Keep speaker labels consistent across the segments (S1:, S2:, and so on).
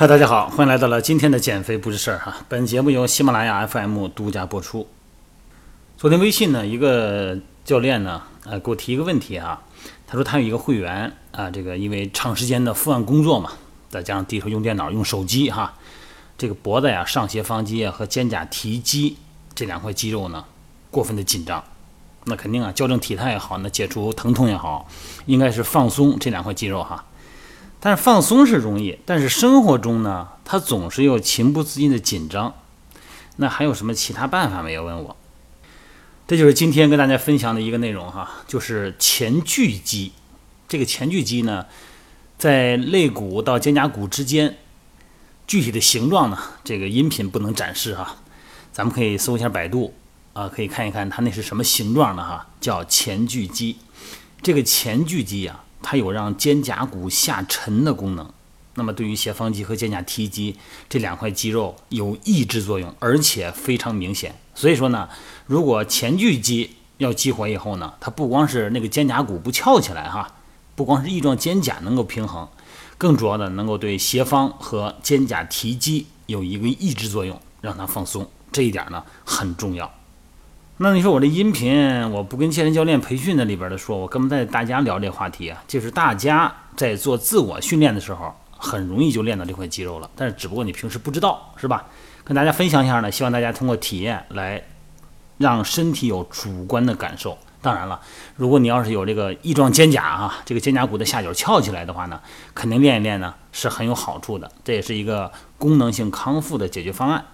S1: 嗨，大家好，欢迎来到了今天的减肥不是事儿哈。本节目由喜马拉雅 FM 独家播出。昨天微信呢，一个教练呢，呃，给我提一个问题哈。他说他有一个会员啊，这个因为长时间的伏案工作嘛，再加上低头用电脑、用手机哈，这个脖子呀、上斜方肌啊和肩胛提肌这两块肌肉呢，过分的紧张。那肯定啊，矫正体态也好，那解除疼痛也好，应该是放松这两块肌肉哈。但是放松是容易，但是生活中呢，他总是又情不自禁的紧张。那还有什么其他办法没有？问我。这就是今天跟大家分享的一个内容哈，就是前锯肌。这个前锯肌呢，在肋骨到肩胛骨之间，具体的形状呢，这个音频不能展示哈。咱们可以搜一下百度啊，可以看一看它那是什么形状的哈，叫前锯肌。这个前锯肌呀。它有让肩胛骨下沉的功能，那么对于斜方肌和肩胛提肌这两块肌肉有抑制作用，而且非常明显。所以说呢，如果前锯肌要激活以后呢，它不光是那个肩胛骨不翘起来哈，不光是翼状肩胛能够平衡，更主要的能够对斜方和肩胛提肌有一个抑制作用，让它放松。这一点呢很重要。那你说我这音频，我不跟健身教练培训那里边的说，我根本在大家聊这话题啊，就是大家在做自我训练的时候，很容易就练到这块肌肉了，但是只不过你平时不知道，是吧？跟大家分享一下呢，希望大家通过体验来让身体有主观的感受。当然了，如果你要是有这个翼状肩胛啊，这个肩胛骨的下角翘起来的话呢，肯定练一练呢是很有好处的，这也是一个功能性康复的解决方案。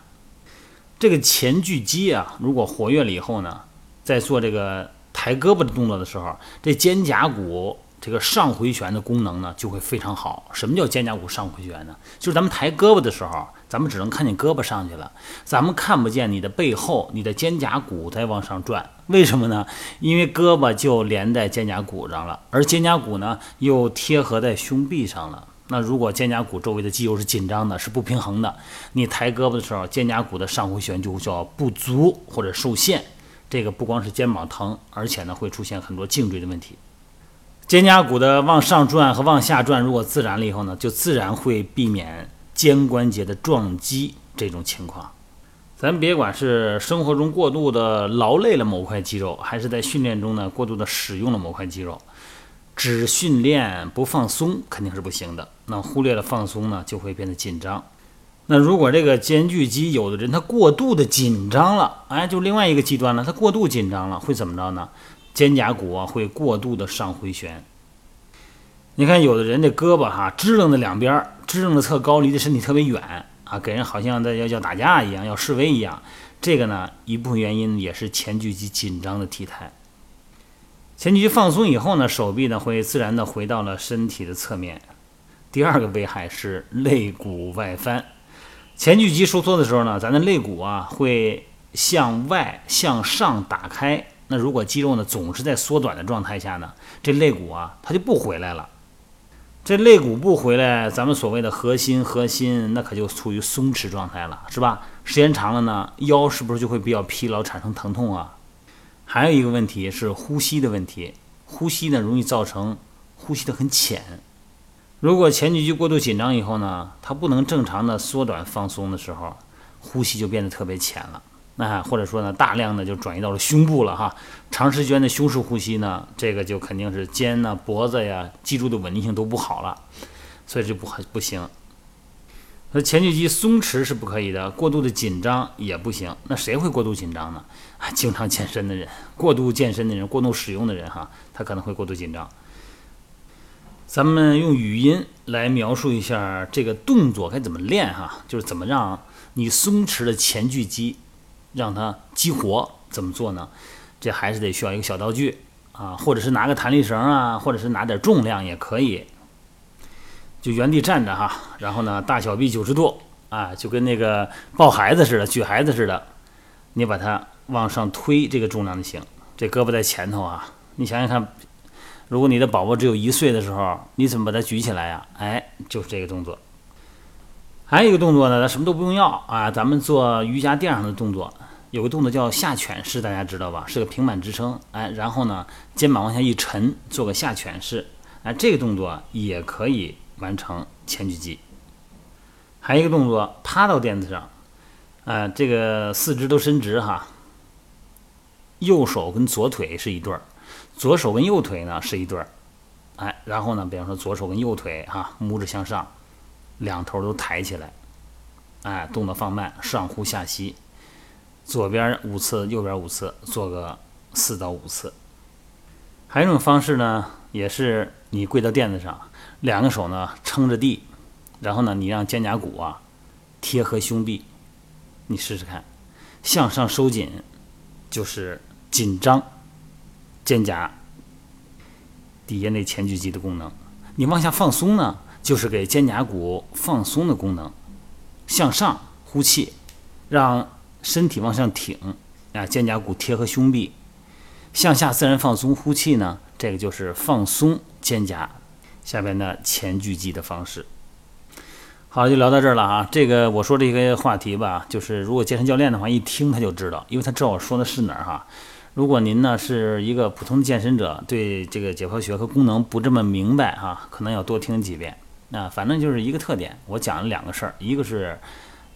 S1: 这个前锯肌啊，如果活跃了以后呢，在做这个抬胳膊的动作的时候，这肩胛骨这个上回旋的功能呢就会非常好。什么叫肩胛骨上回旋呢？就是咱们抬胳膊的时候，咱们只能看见胳膊上去了，咱们看不见你的背后，你的肩胛骨在往上转。为什么呢？因为胳膊就连在肩胛骨上了，而肩胛骨呢又贴合在胸壁上了。那如果肩胛骨周围的肌肉是紧张的，是不平衡的，你抬胳膊的时候，肩胛骨的上回旋就会叫不足或者受限。这个不光是肩膀疼，而且呢会出现很多颈椎的问题。肩胛骨的往上转和往下转，如果自然了以后呢，就自然会避免肩关节的撞击这种情况。咱别管是生活中过度的劳累了某块肌肉，还是在训练中呢过度的使用了某块肌肉。只训练不放松肯定是不行的。那忽略了放松呢，就会变得紧张。那如果这个肩距肌有的人他过度的紧张了，哎，就另外一个极端了，他过度紧张了会怎么着呢？肩胛骨啊会过度的上回旋。你看有的人这胳膊哈支棱的两边，支棱的特高，离的身体特别远啊，给人好像在要要打架一样，要示威一样。这个呢一部分原因也是前锯肌紧张的体态。前锯肌放松以后呢，手臂呢会自然的回到了身体的侧面。第二个危害是肋骨外翻。前锯肌收缩的时候呢，咱的肋骨啊会向外向上打开。那如果肌肉呢总是在缩短的状态下呢，这肋骨啊它就不回来了。这肋骨不回来，咱们所谓的核心核心那可就处于松弛状态了，是吧？时间长了呢，腰是不是就会比较疲劳，产生疼痛啊？还有一个问题是呼吸的问题，呼吸呢容易造成呼吸的很浅。如果前几句过度紧张以后呢，它不能正常的缩短放松的时候，呼吸就变得特别浅了。那或者说呢，大量的就转移到了胸部了哈。长时间的胸式呼吸呢，这个就肯定是肩呢、脖子呀、脊柱的稳定性都不好了，所以就不很不行。那前锯肌松弛是不可以的，过度的紧张也不行。那谁会过度紧张呢？啊，经常健身的人，过度健身的人，过度使用的人，哈，他可能会过度紧张。咱们用语音来描述一下这个动作该怎么练哈，就是怎么让你松弛的前锯肌让它激活，怎么做呢？这还是得需要一个小道具啊，或者是拿个弹力绳啊，或者是拿点重量也可以。就原地站着哈，然后呢，大小臂九十度啊，就跟那个抱孩子似的，举孩子似的，你把它往上推，这个重量就行。这胳膊在前头啊，你想想看，如果你的宝宝只有一岁的时候，你怎么把它举起来呀？哎，就是这个动作。还有一个动作呢，咱什么都不用要啊，咱们做瑜伽垫上的动作，有个动作叫下犬式，大家知道吧？是个平板支撑，哎，然后呢，肩膀往下一沉，做个下犬式，哎，这个动作也可以。完成前锯肌，还有一个动作，趴到垫子上，啊，这个四肢都伸直哈。右手跟左腿是一对儿，左手跟右腿呢是一对儿，哎，然后呢，比方说左手跟右腿哈，拇指向上，两头都抬起来，哎，动作放慢，上呼下吸，左边五次，右边五次，做个四到五次。还有一种方式呢，也是你跪到垫子上，两个手呢撑着地。然后呢，你让肩胛骨啊贴合胸壁，你试试看，向上收紧就是紧张肩胛底下那前锯肌的功能；你往下放松呢，就是给肩胛骨放松的功能。向上呼气，让身体往上挺啊，肩胛骨贴合胸壁；向下自然放松呼气呢，这个就是放松肩胛下边的前锯肌的方式。好，就聊到这儿了啊。这个我说这个话题吧，就是如果健身教练的话，一听他就知道，因为他知道我说的是哪儿哈。如果您呢是一个普通的健身者，对这个解剖学和功能不这么明白哈，可能要多听几遍。那反正就是一个特点，我讲了两个事儿，一个是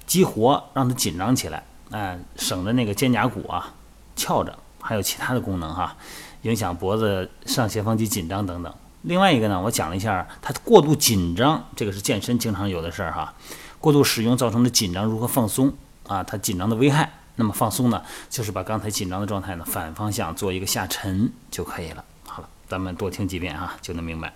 S1: 激活让它紧张起来，哎，省得那个肩胛骨啊翘着，还有其他的功能哈，影响脖子上斜方肌紧张等等。另外一个呢，我讲了一下它过度紧张，这个是健身经常有的事儿哈。过度使用造成的紧张如何放松啊？它紧张的危害，那么放松呢，就是把刚才紧张的状态呢反方向做一个下沉就可以了。好了，咱们多听几遍啊，就能明白。